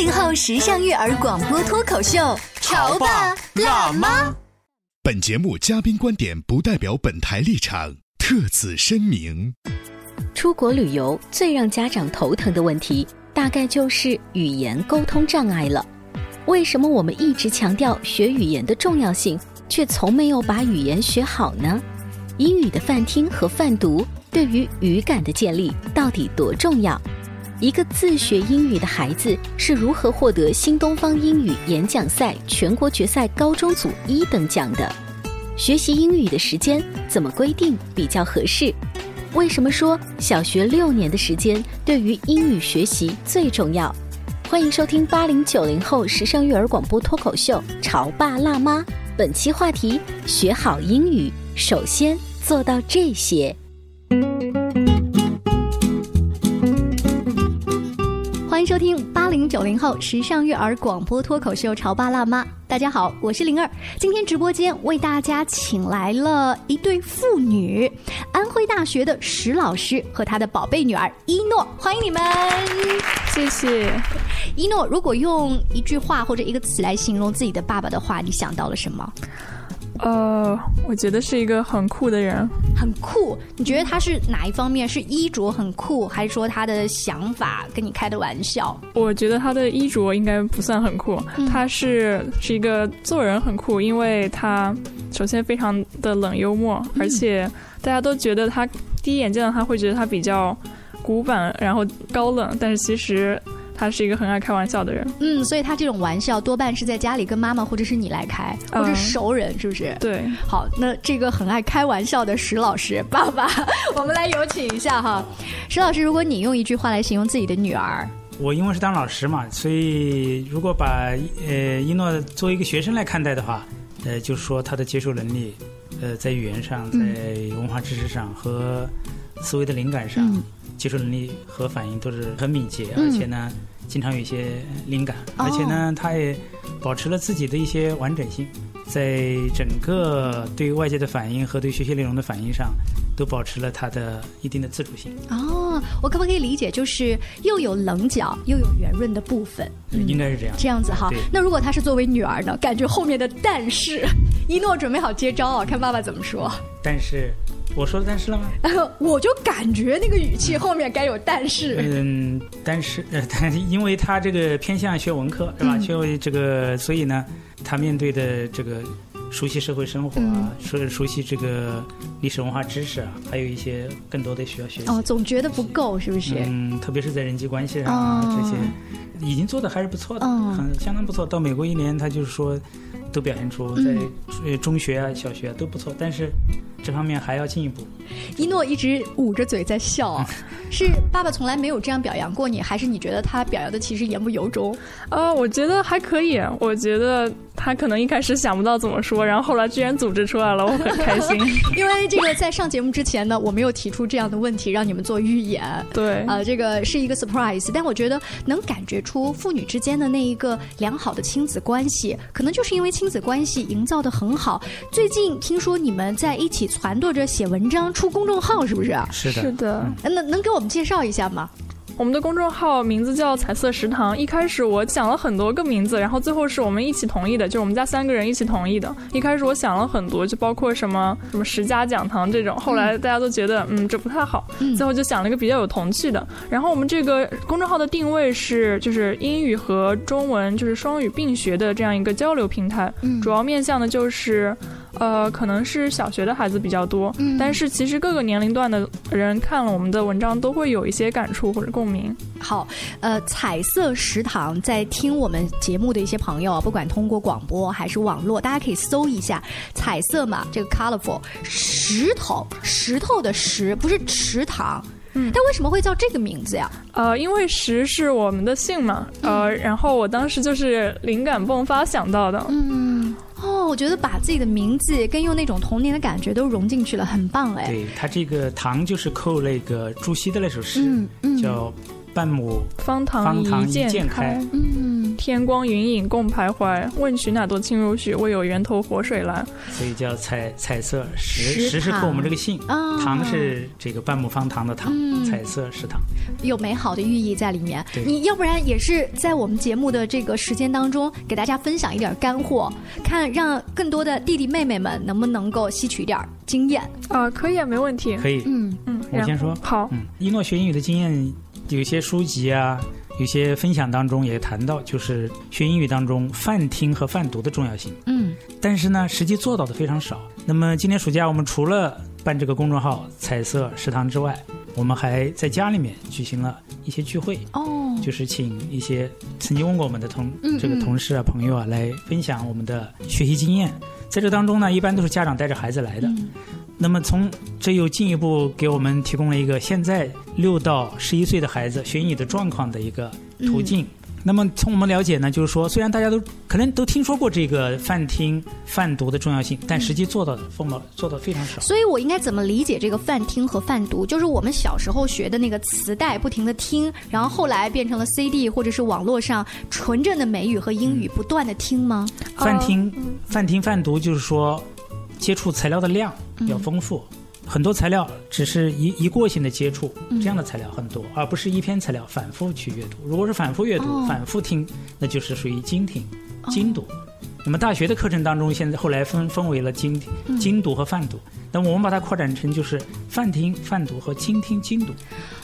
八零后时尚育儿广播脱口秀，潮爸辣妈。本节目嘉宾观点不代表本台立场，特此声明。出国旅游最让家长头疼的问题，大概就是语言沟通障碍了。为什么我们一直强调学语言的重要性，却从没有把语言学好呢？英语的泛听和泛读对于语感的建立到底多重要？一个自学英语的孩子是如何获得新东方英语演讲赛全国决赛高中组一等奖的？学习英语的时间怎么规定比较合适？为什么说小学六年的时间对于英语学习最重要？欢迎收听八零九零后时尚育儿广播脱口秀《潮爸辣妈》，本期话题：学好英语，首先做到这些。欢迎收听八零九零后时尚育儿广播脱口秀《潮爸辣妈》。大家好，我是灵儿。今天直播间为大家请来了一对父女，安徽大学的石老师和他的宝贝女儿一诺，欢迎你们！谢谢。一诺，如果用一句话或者一个词来形容自己的爸爸的话，你想到了什么？呃，我觉得是一个很酷的人，很酷。你觉得他是哪一方面？是衣着很酷，还是说他的想法跟你开的玩笑？我觉得他的衣着应该不算很酷，他是是一个做人很酷，因为他首先非常的冷幽默，而且大家都觉得他第一眼见到他会觉得他比较古板，然后高冷，但是其实。他是一个很爱开玩笑的人，嗯，所以他这种玩笑多半是在家里跟妈妈或者是你来开，或者熟人，是不是？对。好，那这个很爱开玩笑的石老师爸爸，我们来有请一下哈。石老师，如果你用一句话来形容自己的女儿，我因为是当老师嘛，所以如果把呃一诺作为一个学生来看待的话，呃，就是说他的接受能力，呃，在语言上，在文化知识上和思维的灵感上。接受能力和反应都是很敏捷，而且呢，经常有一些灵感，而且呢，他也保持了自己的一些完整性，在整个对外界的反应和对学习内容的反应上，都保持了他的一定的自主性。哦，我可不可以理解，就是又有棱角，又有圆润的部分？应该是这样。这样子哈。那如果她是作为女儿呢？感觉后面的但是，一诺准备好接招啊，看爸爸怎么说。但是。我说但是了吗？我就感觉那个语气后面该有但是。嗯，但是呃，但因为他这个偏向学文科，是吧？学这个，所以呢，他面对的这个熟悉社会生活啊，熟熟悉这个历史文化知识啊，还有一些更多的需要学习。哦，总觉得不够，是不是？嗯，特别是在人际关系上啊，这些已经做的还是不错的，很相当不错。到美国一年，他就是说。都表现出在中学啊、小学啊都不错，但是这方面还要进一步。一诺一直捂着嘴在笑，是爸爸从来没有这样表扬过你，还是你觉得他表扬的其实言不由衷？啊，我觉得还可以，我觉得。他可能一开始想不到怎么说，然后后来居然组织出来了，我很开心。因为这个在上节目之前呢，我没有提出这样的问题让你们做预演。对，啊，这个是一个 surprise。但我觉得能感觉出父女之间的那一个良好的亲子关系，可能就是因为亲子关系营造的很好。最近听说你们在一起撺掇着写文章、出公众号，是不是？是的，是的。能能给我们介绍一下吗？我们的公众号名字叫彩色食堂。一开始我想了很多个名字，然后最后是我们一起同意的，就是我们家三个人一起同意的。一开始我想了很多，就包括什么什么十佳讲堂这种，后来大家都觉得嗯这不太好，最后就想了一个比较有童趣的。然后我们这个公众号的定位是就是英语和中文就是双语并学的这样一个交流平台，主要面向的就是。呃，可能是小学的孩子比较多，嗯但是其实各个年龄段的人看了我们的文章都会有一些感触或者共鸣。好，呃，彩色食堂在听我们节目的一些朋友啊，不管通过广播还是网络，大家可以搜一下彩色嘛，这个 colorful 石头，石头的石，不是池塘。嗯但为什么会叫这个名字呀？呃，因为石是我们的姓嘛，呃，然后我当时就是灵感迸发想到的。嗯，哦，我觉得把自己的名字跟用那种童年的感觉都融进去了，很棒哎。对他这个唐就是扣那个朱熹的那首诗，嗯嗯。叫“半亩方塘方塘一一鉴鉴开。嗯，天光云影共徘徊。问渠哪多清如许？为有源头活水来。”，所以叫彩彩色石。石塘石是扣我们这个姓，啊唐是这个半亩方塘的塘，嗯彩色食堂。有美好的寓意在里面。你要不然也是在我们节目的这个时间当中，给大家分享一点干货，看让更多的弟弟妹妹们能不能够吸取一点经验。啊、可以啊，没问题。可以，嗯，嗯，我先说好，嗯，一诺学英语的经验，有些书籍啊，有些分享当中也谈到，就是学英语当中泛听和泛读的重要性。嗯，但是呢，实际做到的非常少。那么今年暑假，我们除了办这个公众号“彩色食堂”之外，我们还在家里面举行了一些聚会，哦，就是请一些曾经问过我们的同嗯这个同事啊、朋友啊来分享我们的学习经验。在这当中呢，一般都是家长带着孩子来的。嗯那么从这又进一步给我们提供了一个现在六到十一岁的孩子学英语的状况的一个途径。那么从我们了解呢，就是说，虽然大家都可能都听说过这个泛听、泛读的重要性，但实际做到的风毛做到非常少。所以我应该怎么理解这个泛听和泛读？就是我们小时候学的那个磁带，不停的听，然后后来变成了 CD 或者是网络上纯正的美语和英语不断的听吗？泛听、泛听、泛读，就是说接触材料的量要丰富。很多材料只是一一过性的接触，这样的材料很多，而不是一篇材料反复去阅读。如果是反复阅读、哦反复听，那就是属于精听、精读。那么大学的课程当中，现在后来分分为了精听、精读和泛读。那我们把它扩展成就是泛听、泛读和精听、精读。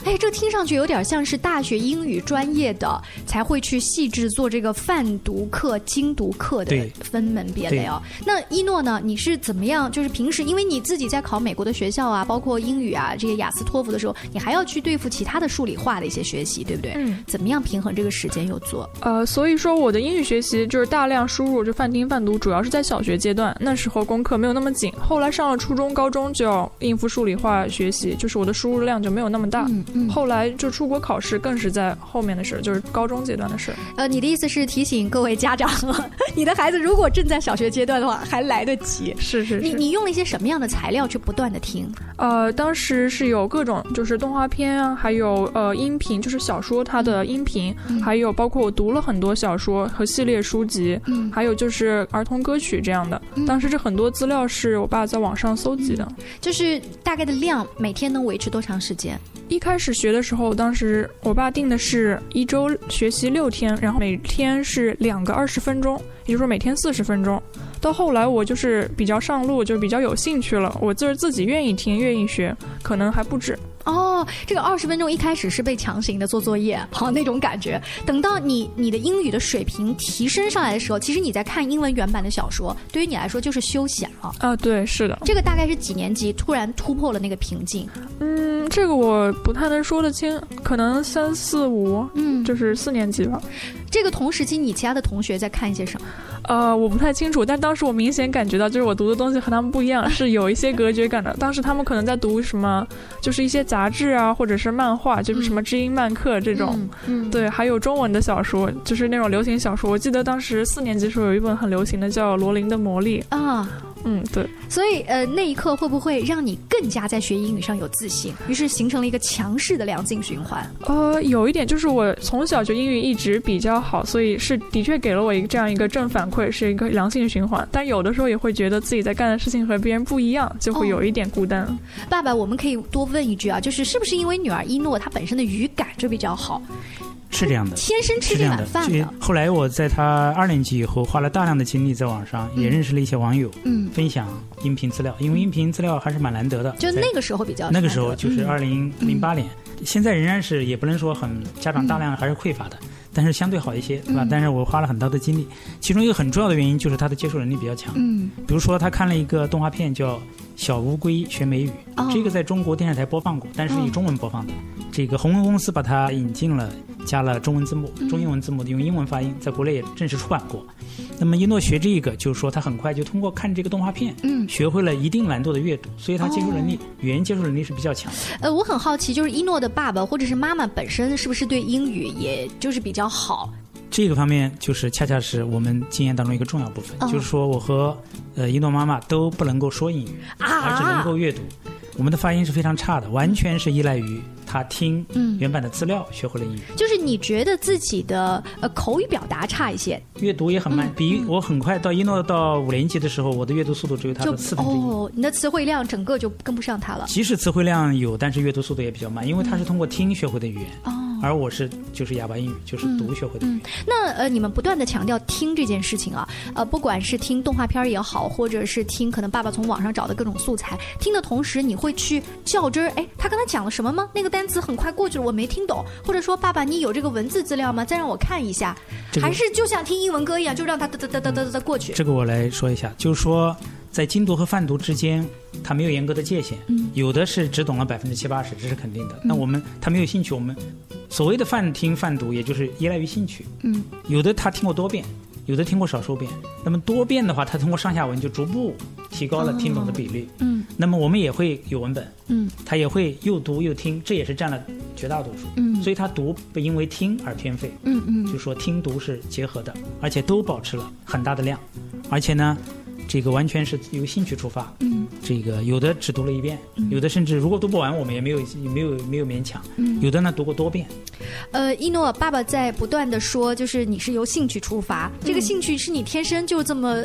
哎，这听上去有点像是大学英语专业的才会去细致做这个泛读课、精读课的分门别类哦。那一诺呢？你是怎么样？就是平时因为你自己在考美国的学校啊，包括英语啊这些雅思托福的时候，你还要去对付其他的数理化的一些学习，对不对？嗯，怎么样平衡这个时间又做？呃，所以说我的英语学习就是大量输入，就泛听泛读，主要是在小学阶段，那时候功课没有那么紧。后来上了初中、高中就要应付数理化学习，就是我的输入量就没有那么大。嗯嗯。后来就出国考试，更是在后面的事儿，就是高中阶段的事儿。呃，你的意思是提醒各位家长，你的孩子如果正在小学阶段的话，还来得及。是是是。你你用了一些什么样的材料去不断的听？呃，当时是有各种就是动画片啊，还有呃音频，就是小说它的音频，嗯还有包括我读了很多小说和系列书籍，嗯还有就是儿童歌曲这样的。嗯当时这很多资料是我爸在网上搜集的。就是大概的量，每天能维持多长时间？一开始学的时候，当时我爸定的是一周学习六天，然后每天是两个二十分钟，也就是说每天四十分钟。到后来我就是比较上路，就比较有兴趣了，我就是自己愿意听、愿意学，可能还不止。哦，这个二十分钟一开始是被强行的做作业，好那种感觉。等到你你的英语的水平提升上来的时候，其实你在看英文原版的小说，对于你来说就是休闲了。啊，对，是的，这个大概是几年级突然突破了那个瓶颈？嗯，这个我不太能说得清，可能三四五，嗯，就是四年级吧。这个同时期你其他的同学在看一些什么？呃，我不太清楚，但当时我明显感觉到，就是我读的东西和他们不一样，是有一些隔绝感的。当时他们可能在读什么，就是一些杂志啊，或者是漫画，就是什么知音漫客这种。嗯，嗯，对，还有中文的小说，就是那种流行小说。我记得当时四年级时候有一本很流行的叫《罗琳的魔力》。啊。嗯，对。所以呃，那一刻会不会让你更加在学英语上有自信？于是形成了一个强势的良性循环。呃，有一点就是我从小就英语一直比较好，所以是的确给了我一个这样一个正反馈，是一个良性循环。但有的时候也会觉得自己在干的事情和别人不一样，就会有一点孤单。爸爸，我们可以多问一句啊，就是是不是因为女儿一诺她本身的语感就比较好，是这样的，天生吃这是这样的。这碗饭的？后来我在他二年级以后，花了大量的精力在网上，也认识了一些网友，嗯，分享音频资料，因为音频资料还是蛮难得的。就那个时候比较那个时候就是嗯。二零零八年，现在仍然是也不能说很家长大量还是匮乏的，但是相对好一些，对吧？嗯但是我花了很大的精力，其中一个很重要的原因就是他的接受能力比较强。嗯比如说，他看了一个动画片叫《小乌龟学美语》，哦这个在中国电视台播放过，但是以哦中文播放的。这个鸿蒙公司把它引进了，加了中文字幕、嗯中英文字幕，用英文发音，在国内也正式出版过。那么一诺学这个，就是说他很快就通过看这个动画片，嗯，学会了一定难度的阅读，所以他接受能力、语言接受能力是比较强的。呃，我很好奇，就是一诺的爸爸或者是妈妈本身是不是对英语也就是比较好？这个方面就是恰恰是我们经验当中一个重要部分，哦就是说我和呃一诺妈妈都不能够说英语，啊而只能够阅读。我们的发音是非常差的，完全是依赖于他听嗯原版的资料学会了英语，就是你觉得自己的呃口语表达差一些，阅读也很慢嗯。比我很快到一诺到五年级的时候，我的阅读速度只有他的四分之一。哦，你的词汇量整个就跟不上他了。即使词汇量有，但是阅读速度也比较慢，因为他是通过听学会的语言，哦，而我是就是哑巴英语，就是读学会的语言。那呃，你们不断的强调听这件事情啊，呃，不管是听动画片儿也好，或者是听可能爸爸从网上找的各种素材，听的同时，你会去较真儿，哎，他刚才讲了什么吗？那个单词很快过去了，我没听懂，或者说爸爸，你有这个文字资料吗？再让我看一下，这个还是就像听英文歌一样，就让他哒哒哒哒哒哒哒过去。这个我来说一下，就是说在精读和泛读之间，它没有严格的界限，嗯有的是只懂了百分之七八十，这是肯定的。那我们他没有兴趣，我们所谓的泛听泛读，也就是依赖于兴趣。嗯，有的他听过多遍，有的听过少数遍。那么多遍的话，他通过上下文就逐步提高了听懂的比例。嗯那么我们也会有文本，嗯他也会又读又听，这也是占了绝大多数。嗯所以他读不因为听而偏废。嗯嗯就说听读是结合的，而且都保持了很大的量，而且呢，这个完全是由兴趣出发。嗯这个有的只读了一遍，有的甚至如果读不完，我们也没有没有没有勉强。嗯有的呢读过多遍。呃，一诺爸爸在不断的说，就是你是由兴趣出发，这个兴趣是你天生就这么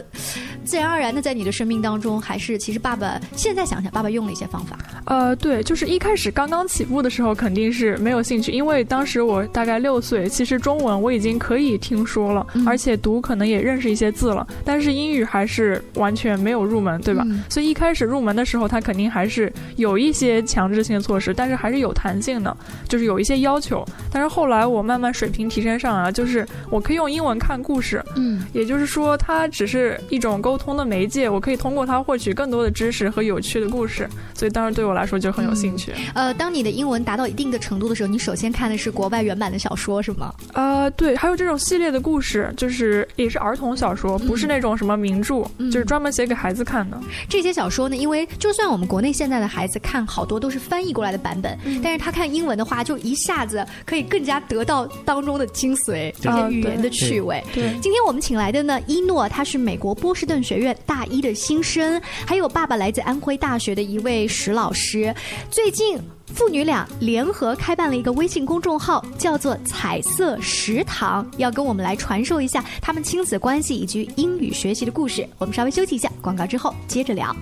自然而然的在你的生命当中，还是其实爸爸现在想想，爸爸用了一些方法？呃，对，就是一开始刚刚起步的时候肯定是没有兴趣，因为当时我大概六岁，其实中文我已经可以听说了，嗯而且读可能也认识一些字了，但是英语还是完全没有入门，对吧？嗯所以一开始入门的时候，它肯定还是有一些强制性的措施，但是还是有弹性的，就是有一些要求。但是后来我慢慢水平提升上来，就是我可以用英文看故事，嗯也就是说，它只是一种沟通的媒介，我可以通过它获取更多的知识和有趣的故事，所以当时对我来说就很有兴趣。呃，当你的英文达到一定的程度的时候，你首先看的是国外原版的小说，是吗？呃，对，还有这种系列的故事，就是也是儿童小说，不是那种什么名著，嗯就是专门写给孩子看的。这些小说呢，因为就算我们国内现在的孩子看好多都是翻译过来的版本，嗯但是他看英文的话，就一下子可以更加得到当中的精髓，这些啊语言的趣味。对，今天我们请来的呢，一诺，他是美国波士顿学院大一的新生，还有爸爸来自安徽大学的一位石老师。最近。父女俩联合开办了一个微信公众号，叫做“彩色食堂”，要跟我们来传授一下他们亲子关系以及英语学习的故事。我们稍微休息一下，广告之后接着聊。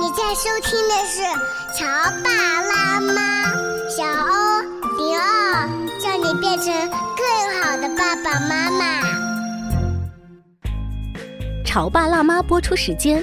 你在收听的是《潮爸辣妈》，小欧零二，叫你变成更好的爸爸妈妈。潮爸辣妈播出时间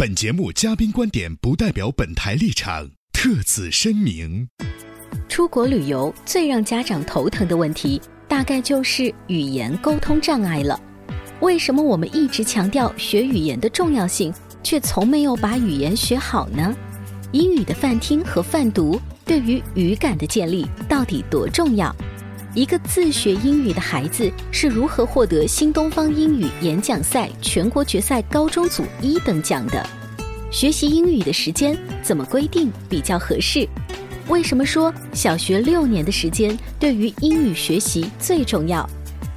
本节目嘉宾观点不代表本台立场，特此声明。出国旅游最让家长头疼的问题，大概就是语言沟通障碍了。为什么我们一直强调学语言的重要性，却从没有把语言学好呢？英语的泛听和泛读对于语感的建立到底多重要？一个自学英语的孩子是如何获得新东方英语演讲赛全国决赛高中组一等奖的？学习英语的时间怎么规定比较合适？为什么说小学六年的时间对于英语学习最重要？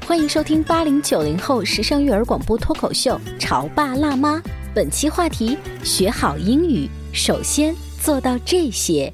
欢迎收听八零九零后时尚育儿广播脱口秀《潮爸辣妈》，本期话题：学好英语，首先做到这些。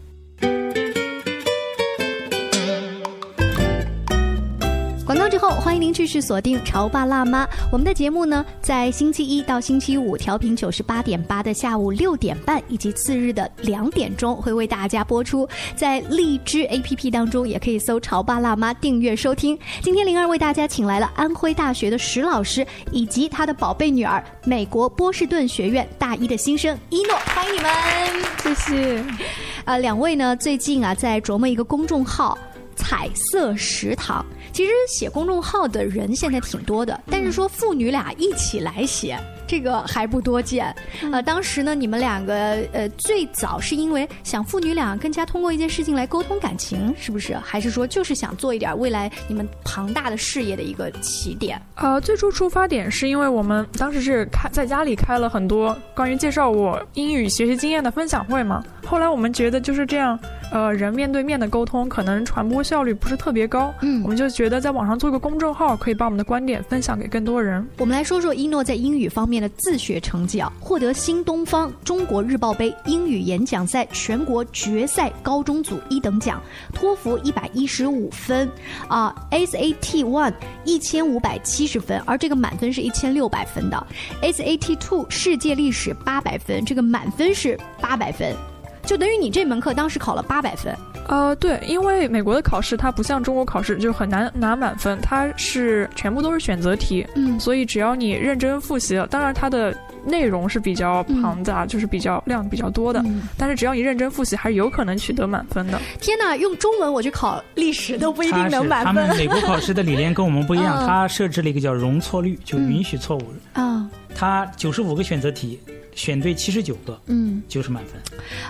后，欢迎您继续锁定《潮爸辣妈》。我们的节目呢，在星期一到星期五调频九十八点八的下午六点半，以及次日的两点钟会为大家播出。在荔枝 APP 当中，也可以搜“潮爸辣妈”订阅收听。今天灵儿为大家请来了安徽大学的石老师，以及他的宝贝女儿，美国波士顿学院大一的新生一诺，欢迎你们，谢谢。呃，两位呢，最近啊，在琢磨一个公众号。彩色食堂，其实写公众号的人现在挺多的，但是说父女俩一起来写，这个还不多见。呃，当时呢，你们两个呃，最早是因为想父女俩更加通过一件事情来沟通感情，是不是？还是说就是想做一点未来你们庞大的事业的一个起点？呃，最初出发点是因为我们当时是开在家里开了很多关于介绍我英语学习经验的分享会嘛，后来我们觉得就是这样。呃，人面对面的沟通可能传播效率不是特别高，嗯，我们就觉得在网上做个公众号，可以把我们的观点分享给更多人。我们来说说一诺在英语方面的自学成绩啊，获得新东方中国日报杯英语演讲赛全国决赛高中组一等奖，托福一百一十五分，啊，SAT One 一千五百七十分，而这个满分是一千六百分的，SAT Two 世界历史八百分，这个满分是八百分。就等于你这门课当时考了八百分，呃，对，因为美国的考试它不像中国考试就很难拿满分，它是全部都是选择题，嗯，所以只要你认真复习了，当然它的内容是比较庞杂，就是比较量比较多的，嗯但是只要你认真复习，还是有可能取得满分的。天哪，用中文我去考历史都不一定能满分。他们美国考试的理念跟我们不一样，他设置了一个叫容错率，就允许错误啊，他九十五个选择题。选对七十九个，嗯，就是满分。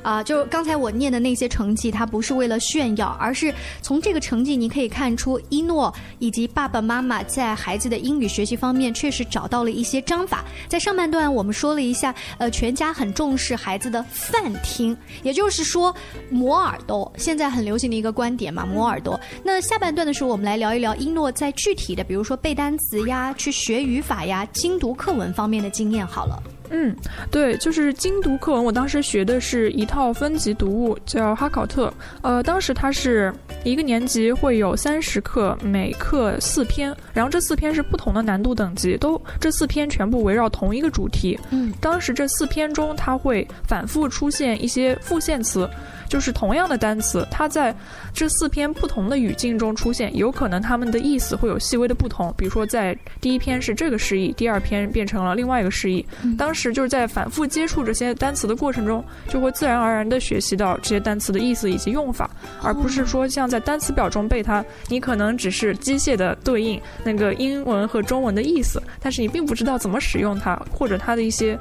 啊，就刚才我念的那些成绩，它不是为了炫耀，而是从这个成绩你可以看出，一诺以及爸爸妈妈在孩子的英语学习方面确实找到了一些章法。在上半段我们说了一下，呃，全家很重视孩子的泛听，也就是说磨耳朵，现在很流行的一个观点嘛，磨耳朵。那下半段的时候，我们来聊一聊一诺在具体的，比如说背单词呀、去学语法呀、精读课文方面的经验。好了。嗯，对，就是精读课文。我当时学的是一套分级读物，叫哈考特。呃，当时它是一个年级会有三十课，每课四篇，然后这四篇是不同的难度等级，都这四篇全部围绕同一个主题。嗯，当时这四篇中，它会反复出现一些复现词。就是同样的单词，它在这四篇不同的语境中出现，有可能它们的意思会有细微的不同。比如说，在第一篇是这个释义，第二篇变成了另外一个释义。当时就是在反复接触这些单词的过程中，就会自然而然地学习到这些单词的意思以及用法，而不是说像在单词表中背它，你可能只是机械的对应那个英文和中文的意思，但是你并不知道怎么使用它，或者它的一些。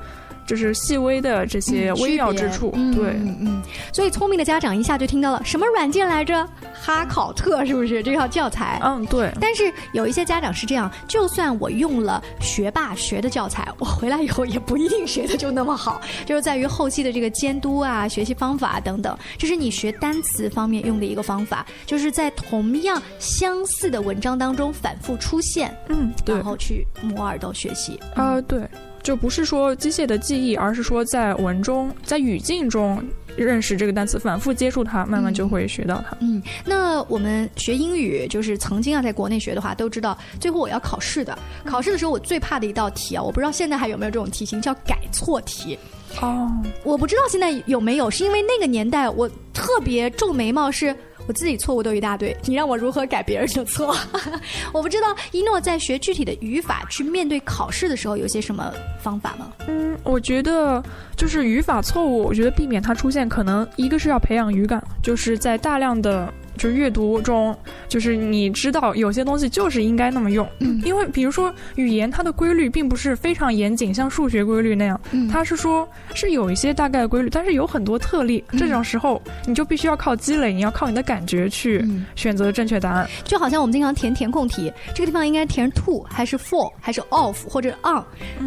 就是细微的这些微妙之处，对，嗯，所以聪明的家长一下就听到了什么软件来着？哈考特是不是这套教材？嗯，对。但是有一些家长是这样，就算我用了学霸学的教材，我回来以后也不一定学的就那么好，就是在于后期的这个监督啊、学习方法等等。这是你学单词方面用的一个方法，就是在同样相似的文章当中反复出现，嗯，然后去磨耳朵学习。啊，对。就不是说机械的记忆，而是说在文中、在语境中认识这个单词，反复接触它，慢慢就会学到它。嗯，那我们学英语，就是曾经啊，在国内学的话，都知道最后我要考试的。考试的时候，我最怕的一道题啊，我不知道现在还有没有这种题型，叫改错题。哦，我不知道现在有没有，是因为那个年代我特别皱眉毛是。我自己错误都一大堆，你让我如何改别人的错？我不知道一诺在学具体的语法去面对考试的时候有些什么方法吗？嗯，我觉得就是语法错误，我觉得避免它出现，可能一个是要培养语感，就是在大量的。就是阅读中，就是你知道有些东西就是应该那么用，嗯，因为比如说语言它的规律并不是非常严谨，像数学规律那样，嗯，它是说是有一些大概的规律，但是有很多特例，这种时候你就必须要靠积累，你要靠你的感觉去选择正确答案，就好像我们经常填填空题，这个地方应该填 to 还是 for 还是 of 或者 on，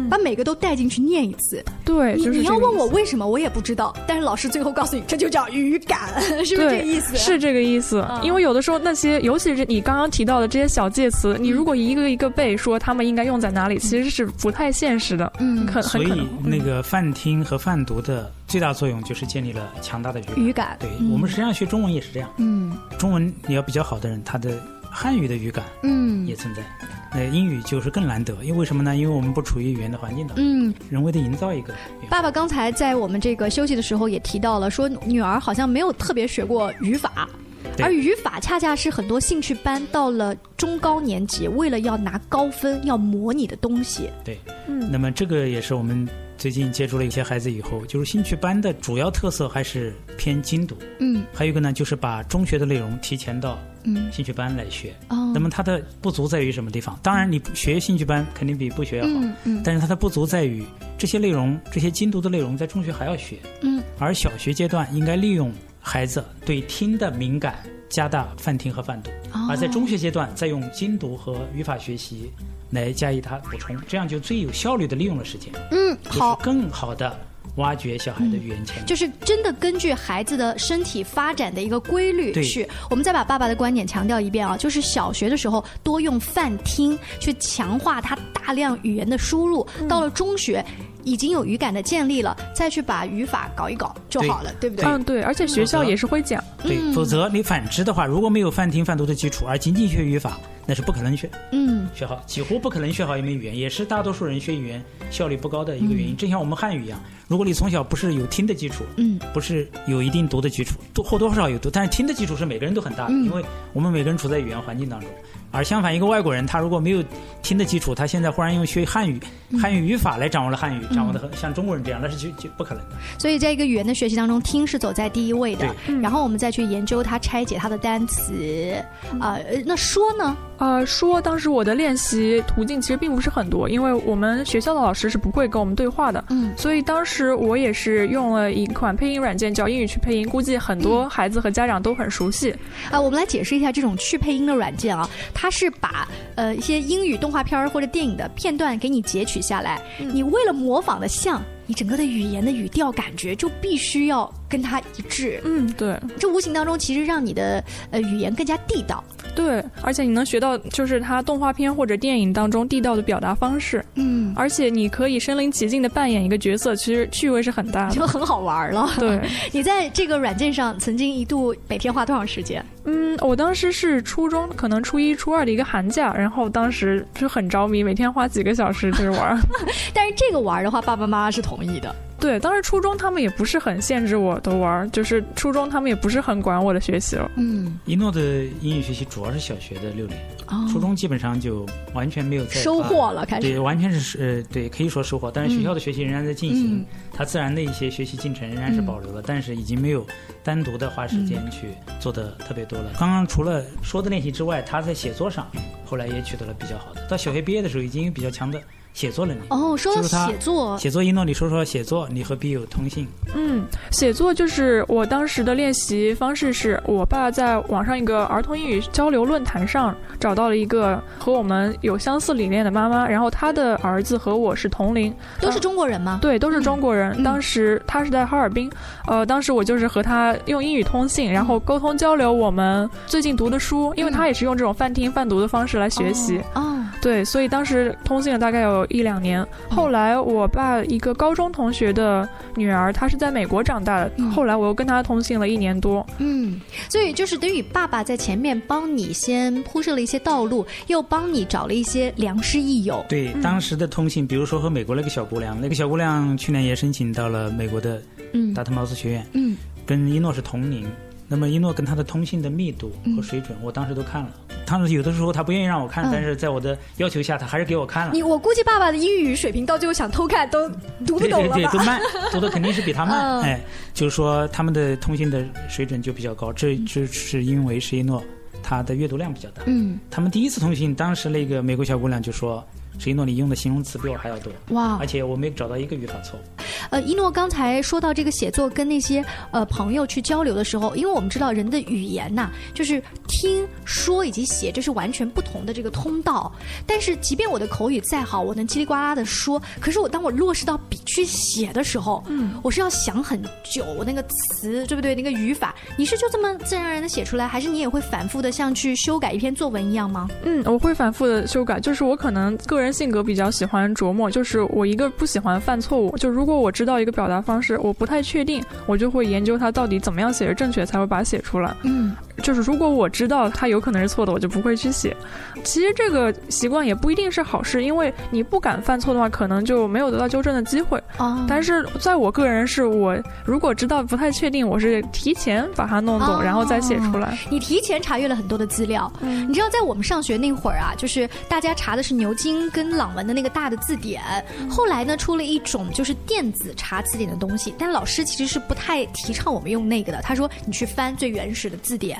把每个都带进去念一次，对，你就是你要问我为什么，我也不知道，但是老师最后告诉你，这就叫语感，是不是这个意思？是这个意思，因为有的时候那些，尤其是你刚刚提到的这些小介词，你如果一个一个背，说他们应该用在哪里，其实是不太现实的。嗯，很所以很可能。那个泛听和泛读的最大作用就是建立了强大的语感。语感对、嗯我们实际上学中文也是这样。嗯中文你要比较好的人，他的汉语的语感嗯也存在。那英语就是更难得，因为为什么呢？因为我们不处于语言的环境当中，嗯。人为的营造一个。爸爸刚才在我们这个休息的时候也提到了，说女儿好像没有特别学过语法，对而语法恰恰是很多兴趣班到了中高年级，为了要拿高分要模拟的东西。对，嗯那么这个也是我们最近接触了一些孩子以后，就是兴趣班的主要特色还是偏精读。嗯还有一个呢，就是把中学的内容提前到嗯兴趣班来学。哦那么它的不足在于什么地方？当然，你学兴趣班肯定比不学要好，嗯嗯但是它的不足在于这些内容，这些精读的内容在中学还要学，嗯而小学阶段应该利用孩子对听的敏感，加大泛听和泛读，哦而在中学阶段再用精读和语法学习来加以它补充，这样就最有效率的利用了时间，嗯，好就是，更好的挖掘小孩的语言潜力。就是真的根据孩子的身体发展的一个规律对去。我们再把爸爸的观点强调一遍啊，就是小学的时候多用泛听去强化他大量语言的输入，到了中学。已经有语感的建立了，再去把语法搞一搞就好了，对不对？嗯，对，而且学校也是会讲。对，嗯否则你反之的话，如果没有泛听泛读的基础，而仅仅学语法，那是不可能学嗯学好，几乎不可能学好一门语言，也是大多数人学语言效率不高的一个原因。正像我们汉语一样，如果你从小不是有听的基础，嗯，不是有一定读的基础，多或多或少有读，但是听的基础是每个人都很大的，嗯。因为我们每个人处在语言环境当中。而相反，一个外国人他如果没有听的基础，他现在忽然用学汉语、汉语语法来掌握了汉语，掌握的很像中国人这样，那是就就不可能的。所以在一个语言的学习当中，听是走在第一位的，然后我们再去研究它、拆解它的单词，啊、呃，那说呢？呃，说当时我的练习途径其实并不是很多，因为我们学校的老师是不会跟我们对话的，嗯，所以当时我也是用了一款配音软件叫英语去配音，估计很多孩子和家长都很熟悉。啊、我们来解释一下这种去配音的软件啊，它是把呃一些英语动画片儿或者电影的片段给你截取下来，你为了模仿的像，你整个的语言的语调感觉就必须要跟它一致。嗯，对，这无形当中其实让你的呃语言更加地道。对，而且你能学到就是它动画片或者电影当中地道的表达方式，嗯，而且你可以身临其境的扮演一个角色，其实趣味是很大的，就很好玩了。对，你在这个软件上曾经一度每天花多长时间？嗯，我当时是初中，可能初一、初二的一个寒假，然后当时就很着迷，每天花几个小时就是玩。但是这个玩的话，爸爸妈妈是同意的。对，当时初中他们也不是很限制我的玩，就是初中他们也不是很管我的学习了。嗯，一诺的英语学习主要是小学的六年，哦初中基本上就完全没有再收获了开始对，完全是呃对，可以说收获。但是学校的学习仍然在进行，嗯它自然的一些学习进程仍然是保留了，但是已经没有单独的花时间去做的特别多了。刚刚除了说的练习之外，他在写作上后来也取得了比较好的。到小学毕业的时候，已经有比较强的写作能力。哦，说到写作，写作一诺，你说说写作，你和笔友通信。嗯，写作就是我当时的练习方式是，我爸在网上一个儿童英语交流论坛上找到了一个和我们有相似理念的妈妈，然后她的儿子和我是同龄，都是中国人吗？对，都是中国人。嗯当时他是在哈尔滨，呃，当时我就是和他用英语通信，然后沟通交流我们最近读的书，因为他也是用这种泛听泛读的方式来学习。哦，对，所以当时通信了大概有一两年。后来我爸一个高中同学的女儿，她是在美国长大的，后来我又跟她通信了一年多。嗯，所以就是等于爸爸在前面帮你先铺设了一些道路，又帮你找了一些良师益友。对，当时的通信，比如说和美国那个小姑娘，那个小姑娘去年也申请到了美国的嗯达特茅斯学院，嗯，跟一诺是同龄。那么一诺跟他的通信的密度和水准，我当时都看了。他们有的时候他不愿意让我看，嗯但是在我的要求下，他还是给我看了。你我估计爸爸的英语水平到最后想偷看都读不对对对，懂了吧？都慢，读的肯定是比他慢。嗯哎，就是说他们的通信的水准就比较高，这这是因为施一诺他的阅读量比较大。嗯，他们第一次通信，当时那个美国小姑娘就说：“施一诺，你用的形容词比我还要多。”哇而且我没找到一个语法错误。呃，一诺刚才说到这个写作跟那些呃朋友去交流的时候，因为我们知道人的语言呐、就是听说以及写，这是完全不同的这个通道。但是即便我的口语再好，我能叽里呱啦的说，可是我当我落实到笔去写的时候，嗯，我是要想很久，我那个词对不对？那个语法，你是就这么自然而然的写出来，还是你也会反复的像去修改一篇作文一样吗？嗯，我会反复的修改，就是我可能个人性格比较喜欢琢磨，就是我一个不喜欢犯错误，就如果我知道一个表达方式，我不太确定，我就会研究它到底怎么样写是正确，才会把它写出来。嗯，就是如果我知道它有可能是错的，我就不会去写。其实这个习惯也不一定是好事，因为你不敢犯错的话，可能就没有得到纠正的机会。哦但是在我个人是我如果知道不太确定，我是提前把它弄懂，哦然后再写出来。你提前查阅了很多的资料，你知道，在我们上学那会儿啊，就是大家查的是牛津跟朗文的那个大的字典，后来呢出了一种就是电子查词典的东西，但老师其实是不太提倡我们用那个的。他说你去翻最原始的字典。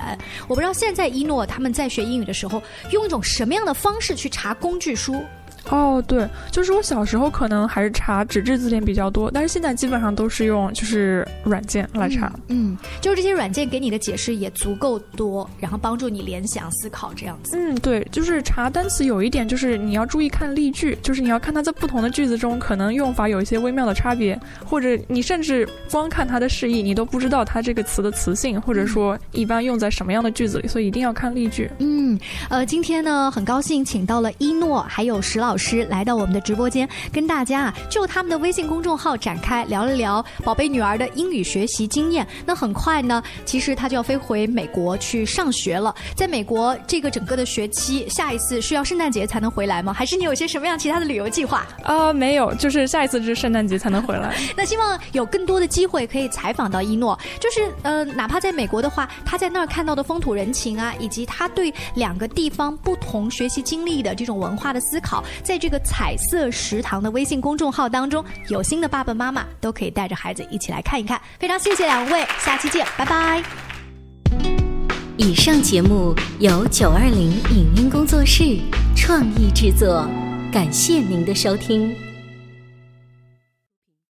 我不知道现在一诺他们在学英语的时候用一种什么样的方式去查工具书。哦，对，就是我小时候可能还是查纸质字典比较多，但是现在基本上都是用就是软件来查。嗯，就是这些软件给你的解释也足够多，然后帮助你联想思考这样子。嗯，对，就是查单词有一点就是你要注意看例句，就是你要看它在不同的句子中可能用法有一些微妙的差别，或者你甚至光看它的释义，你都不知道它这个词的词性，或者说一般用在什么样的句子里，所以一定要看例句。嗯，呃，今天呢，很高兴请到了一诺还有石老老师来到我们的直播间，跟大家啊就他们的微信公众号展开聊了聊宝贝女儿的英语学习经验。那很快呢，其实她就要飞回美国去上学了。在美国这个整个的学期，下一次是要圣诞节才能回来吗？还是你有些什么样其他的旅游计划？啊、没有，就是下一次是圣诞节才能回来。那希望有更多的机会可以采访到一诺，就是呃，哪怕在美国的话，他在那儿看到的风土人情啊，以及他对两个地方不同学习经历的这种文化的思考，在这个彩色食堂的微信公众号当中，有心的爸爸妈妈都可以带着孩子一起来看一看。非常谢谢两位，下期见，拜拜。以上节目由九二零影音工作室创意制作，感谢您的收听。